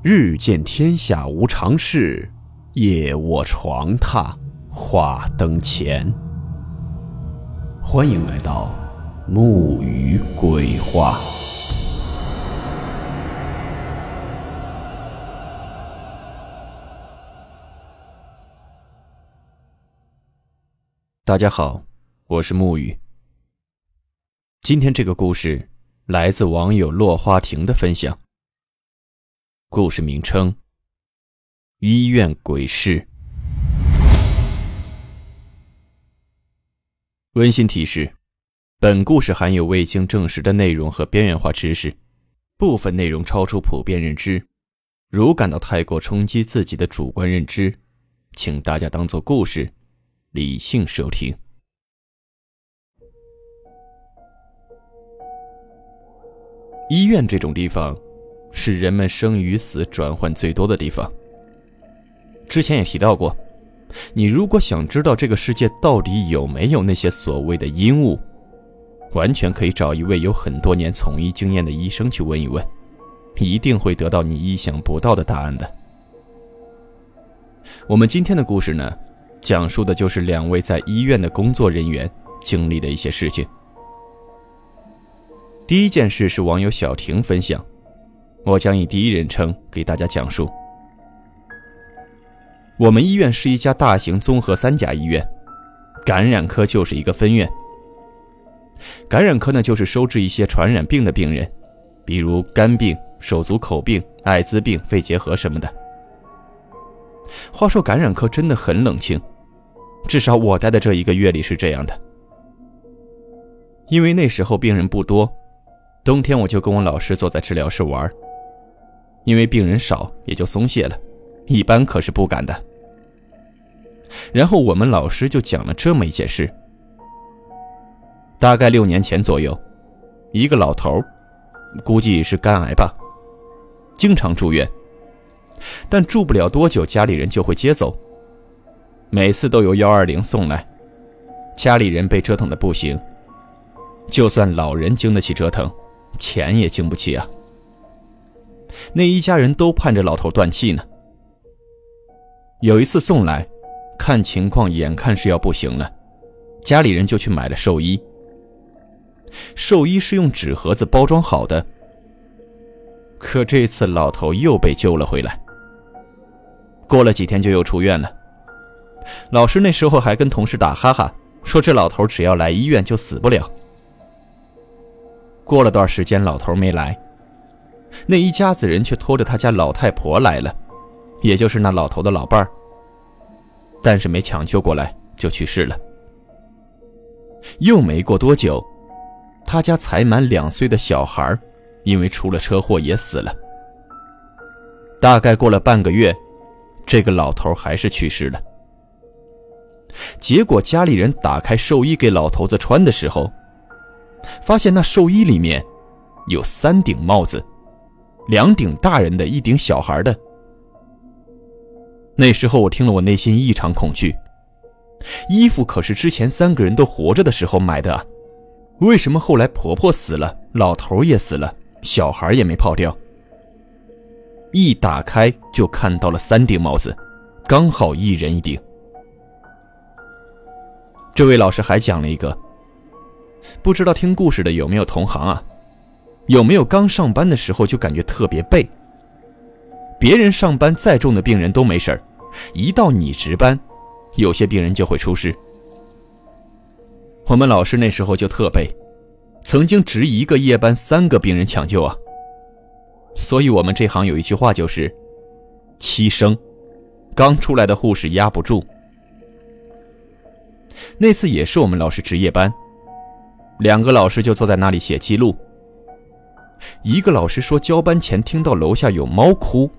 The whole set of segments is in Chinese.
日见天下无常事，夜卧床榻话灯前。欢迎来到木鱼鬼话。大家好，我是木鱼。今天这个故事来自网友落花亭的分享。故事名称：医院鬼事。温馨提示：本故事含有未经证实的内容和边缘化知识，部分内容超出普遍认知。如感到太过冲击自己的主观认知，请大家当做故事，理性收听。医院这种地方。是人们生与死转换最多的地方。之前也提到过，你如果想知道这个世界到底有没有那些所谓的阴物，完全可以找一位有很多年从医经验的医生去问一问，一定会得到你意想不到的答案的。我们今天的故事呢，讲述的就是两位在医院的工作人员经历的一些事情。第一件事是网友小婷分享。我将以第一人称给大家讲述。我们医院是一家大型综合三甲医院，感染科就是一个分院。感染科呢，就是收治一些传染病的病人，比如肝病、手足口病、艾滋病、肺结核什么的。话说感染科真的很冷清，至少我待的这一个月里是这样的。因为那时候病人不多，冬天我就跟我老师坐在治疗室玩。因为病人少，也就松懈了，一般可是不敢的。然后我们老师就讲了这么一件事：大概六年前左右，一个老头，估计是肝癌吧，经常住院，但住不了多久，家里人就会接走。每次都由幺二零送来，家里人被折腾的不行，就算老人经得起折腾，钱也经不起啊。那一家人都盼着老头断气呢。有一次送来，看情况眼看是要不行了，家里人就去买了寿衣。寿衣是用纸盒子包装好的，可这次老头又被救了回来。过了几天就又出院了。老师那时候还跟同事打哈哈，说这老头只要来医院就死不了。过了段时间，老头没来。那一家子人却拖着他家老太婆来了，也就是那老头的老伴儿。但是没抢救过来就去世了。又没过多久，他家才满两岁的小孩因为出了车祸也死了。大概过了半个月，这个老头还是去世了。结果家里人打开寿衣给老头子穿的时候，发现那寿衣里面有三顶帽子。两顶大人的，一顶小孩的。那时候我听了，我内心异常恐惧。衣服可是之前三个人都活着的时候买的，为什么后来婆婆死了，老头也死了，小孩也没跑掉？一打开就看到了三顶帽子，刚好一人一顶。这位老师还讲了一个，不知道听故事的有没有同行啊？有没有刚上班的时候就感觉特别背？别人上班再重的病人都没事一到你值班，有些病人就会出事。我们老师那时候就特背，曾经值一个夜班三个病人抢救啊。所以我们这行有一句话就是：“七生，刚出来的护士压不住。”那次也是我们老师值夜班，两个老师就坐在那里写记录。一个老师说，交班前听到楼下有猫哭，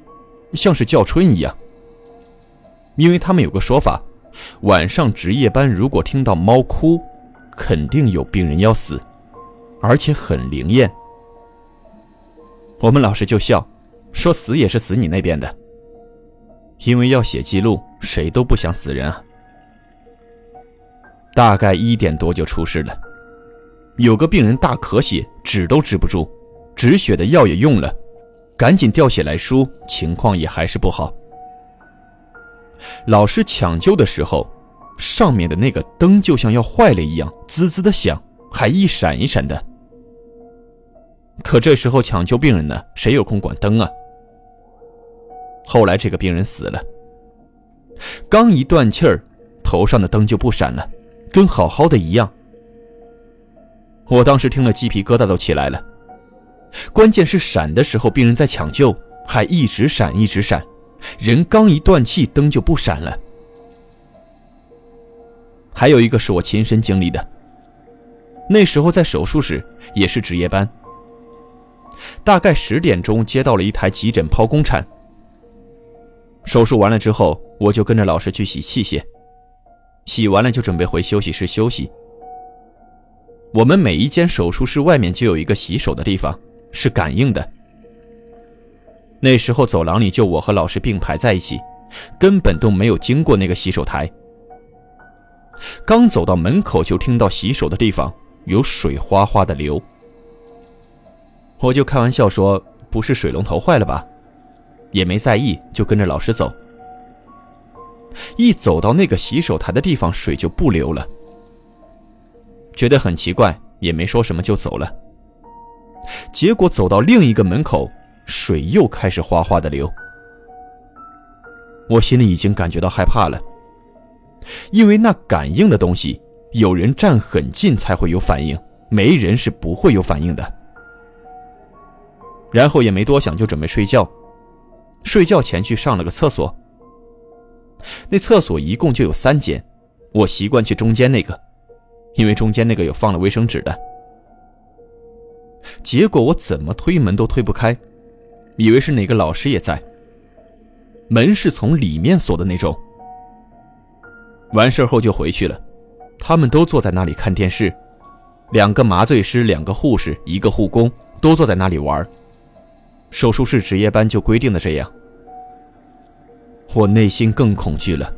像是叫春一样。因为他们有个说法，晚上值夜班如果听到猫哭，肯定有病人要死，而且很灵验。我们老师就笑，说死也是死你那边的，因为要写记录，谁都不想死人啊。大概一点多就出事了，有个病人大咳血，止都止不住。止血的药也用了，赶紧掉血来输，情况也还是不好。老师抢救的时候，上面的那个灯就像要坏了一样，滋滋的响，还一闪一闪的。可这时候抢救病人呢，谁有空管灯啊？后来这个病人死了，刚一断气儿，头上的灯就不闪了，跟好好的一样。我当时听了鸡皮疙瘩都起来了。关键是闪的时候，病人在抢救，还一直闪一直闪，人刚一断气，灯就不闪了。还有一个是我亲身经历的，那时候在手术室也是值夜班，大概十点钟接到了一台急诊剖宫产。手术完了之后，我就跟着老师去洗器械，洗完了就准备回休息室休息。我们每一间手术室外面就有一个洗手的地方。是感应的。那时候走廊里就我和老师并排在一起，根本都没有经过那个洗手台。刚走到门口，就听到洗手的地方有水哗哗的流。我就开玩笑说：“不是水龙头坏了吧？”也没在意，就跟着老师走。一走到那个洗手台的地方，水就不流了，觉得很奇怪，也没说什么就走了。结果走到另一个门口，水又开始哗哗的流。我心里已经感觉到害怕了，因为那感应的东西，有人站很近才会有反应，没人是不会有反应的。然后也没多想，就准备睡觉。睡觉前去上了个厕所。那厕所一共就有三间，我习惯去中间那个，因为中间那个有放了卫生纸的。结果我怎么推门都推不开，以为是哪个老师也在。门是从里面锁的那种。完事后就回去了，他们都坐在那里看电视，两个麻醉师、两个护士、一个护工都坐在那里玩。手术室值夜班就规定的这样。我内心更恐惧了。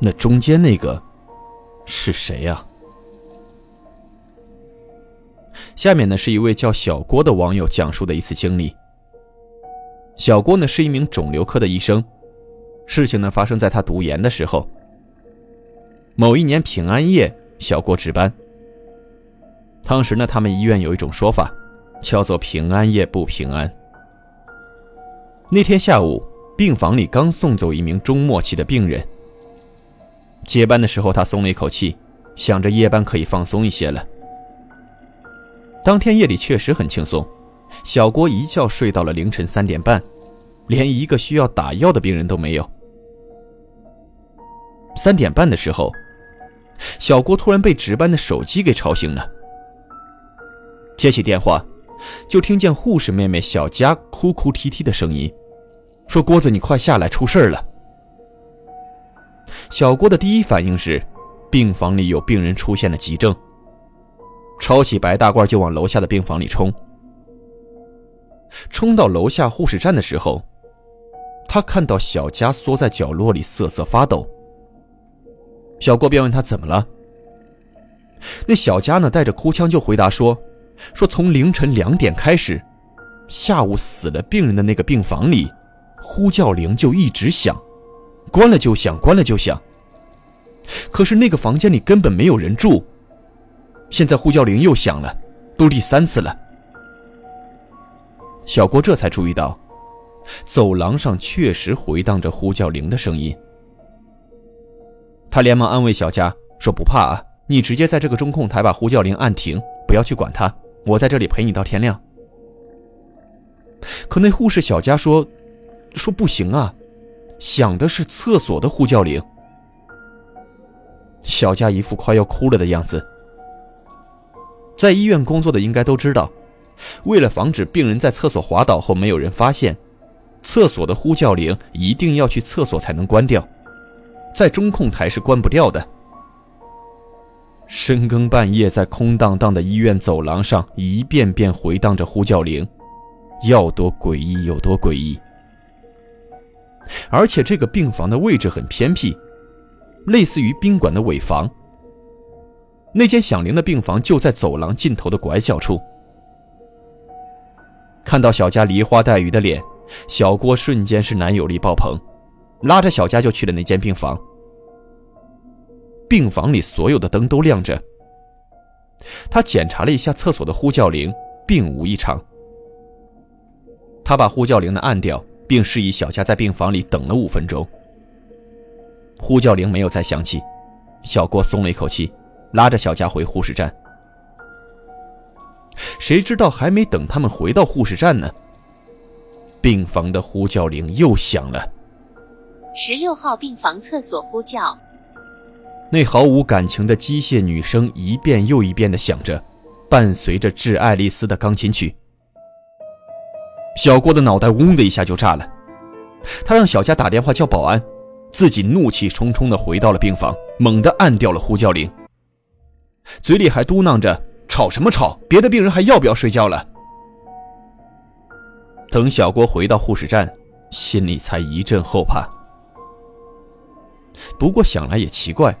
那中间那个是谁呀？下面呢是一位叫小郭的网友讲述的一次经历。小郭呢是一名肿瘤科的医生，事情呢发生在他读研的时候。某一年平安夜，小郭值班。当时呢，他们医院有一种说法，叫做“平安夜不平安”。那天下午，病房里刚送走一名中末期的病人。接班的时候，他松了一口气，想着夜班可以放松一些了。当天夜里确实很轻松，小郭一觉睡到了凌晨三点半，连一个需要打药的病人都没有。三点半的时候，小郭突然被值班的手机给吵醒了。接起电话，就听见护士妹妹小佳哭哭啼啼的声音，说：“郭子，你快下来，出事了。”小郭的第一反应是，病房里有病人出现了急症。抄起白大褂就往楼下的病房里冲。冲到楼下护士站的时候，他看到小佳缩在角落里瑟瑟发抖。小郭便问他怎么了。那小佳呢，带着哭腔就回答说：“说从凌晨两点开始，下午死了病人的那个病房里，呼叫铃就一直响，关了就响，关了就响。可是那个房间里根本没有人住。”现在呼叫铃又响了，都第三次了。小郭这才注意到，走廊上确实回荡着呼叫铃的声音。他连忙安慰小佳说：“不怕啊，你直接在这个中控台把呼叫铃按停，不要去管它，我在这里陪你到天亮。”可那护士小佳说：“说不行啊，响的是厕所的呼叫铃。”小佳一副快要哭了的样子。在医院工作的应该都知道，为了防止病人在厕所滑倒后没有人发现，厕所的呼叫铃一定要去厕所才能关掉，在中控台是关不掉的。深更半夜，在空荡荡的医院走廊上一遍遍回荡着呼叫铃，要多诡异有多诡异。而且这个病房的位置很偏僻，类似于宾馆的尾房。那间响铃的病房就在走廊尽头的拐角处。看到小佳梨花带雨的脸，小郭瞬间是男友力爆棚，拉着小佳就去了那间病房。病房里所有的灯都亮着。他检查了一下厕所的呼叫铃，并无异常。他把呼叫铃呢按掉，并示意小佳在病房里等了五分钟。呼叫铃没有再响起，小郭松了一口气，拉着小佳回护士站。谁知道还没等他们回到护士站呢，病房的呼叫铃又响了。十六号病房厕所呼叫。那毫无感情的机械女声一遍又一遍的响着，伴随着致爱丽丝的钢琴曲。小郭的脑袋嗡的一下就炸了，他让小佳打电话叫保安，自己怒气冲冲的回到了病房，猛地按掉了呼叫铃，嘴里还嘟囔着。吵什么吵？别的病人还要不要睡觉了？等小郭回到护士站，心里才一阵后怕。不过想来也奇怪，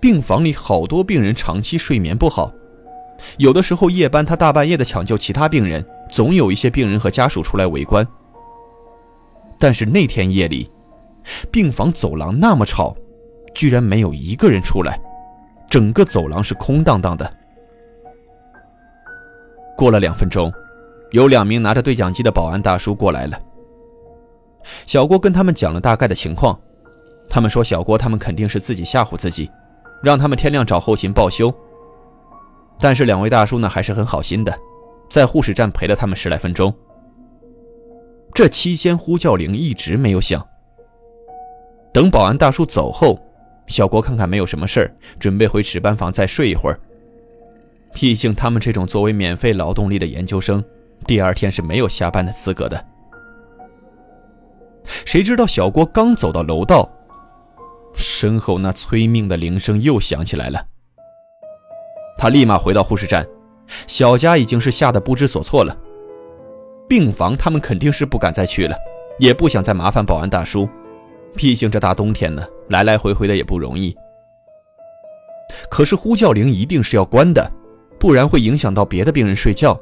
病房里好多病人长期睡眠不好，有的时候夜班他大半夜的抢救其他病人，总有一些病人和家属出来围观。但是那天夜里，病房走廊那么吵，居然没有一个人出来，整个走廊是空荡荡的。过了两分钟，有两名拿着对讲机的保安大叔过来了。小郭跟他们讲了大概的情况，他们说小郭他们肯定是自己吓唬自己，让他们天亮找后勤报修。但是两位大叔呢还是很好心的，在护士站陪了他们十来分钟。这期间呼叫铃一直没有响。等保安大叔走后，小郭看看没有什么事儿准备回值班房再睡一会儿。毕竟，他们这种作为免费劳动力的研究生，第二天是没有下班的资格的。谁知道小郭刚走到楼道，身后那催命的铃声又响起来了。他立马回到护士站，小佳已经是吓得不知所措了。病房他们肯定是不敢再去了，也不想再麻烦保安大叔，毕竟这大冬天呢，来来回回的也不容易。可是呼叫铃一定是要关的。不然会影响到别的病人睡觉。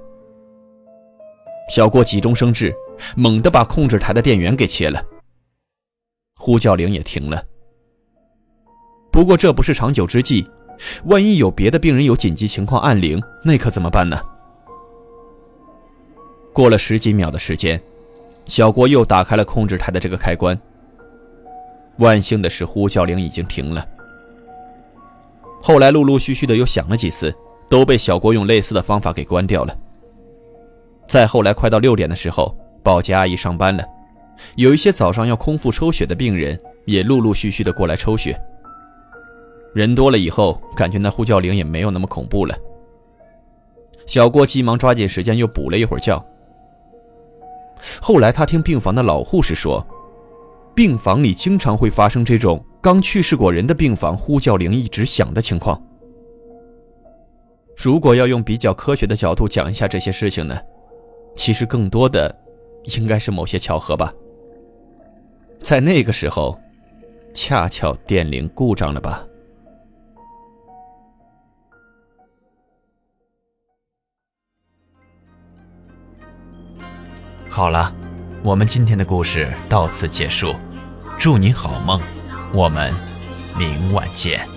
小郭急中生智，猛地把控制台的电源给切了，呼叫铃也停了。不过这不是长久之计，万一有别的病人有紧急情况按铃，那可怎么办呢？过了十几秒的时间，小郭又打开了控制台的这个开关。万幸的是，呼叫铃已经停了。后来陆陆续续的又响了几次。都被小郭用类似的方法给关掉了。再后来，快到六点的时候，保洁阿姨上班了，有一些早上要空腹抽血的病人也陆陆续续的过来抽血。人多了以后，感觉那呼叫铃也没有那么恐怖了。小郭急忙抓紧时间又补了一会儿觉。后来他听病房的老护士说，病房里经常会发生这种刚去世过人的病房呼叫铃一直响的情况。如果要用比较科学的角度讲一下这些事情呢，其实更多的应该是某些巧合吧。在那个时候，恰巧电铃故障了吧。好了，我们今天的故事到此结束，祝您好梦，我们明晚见。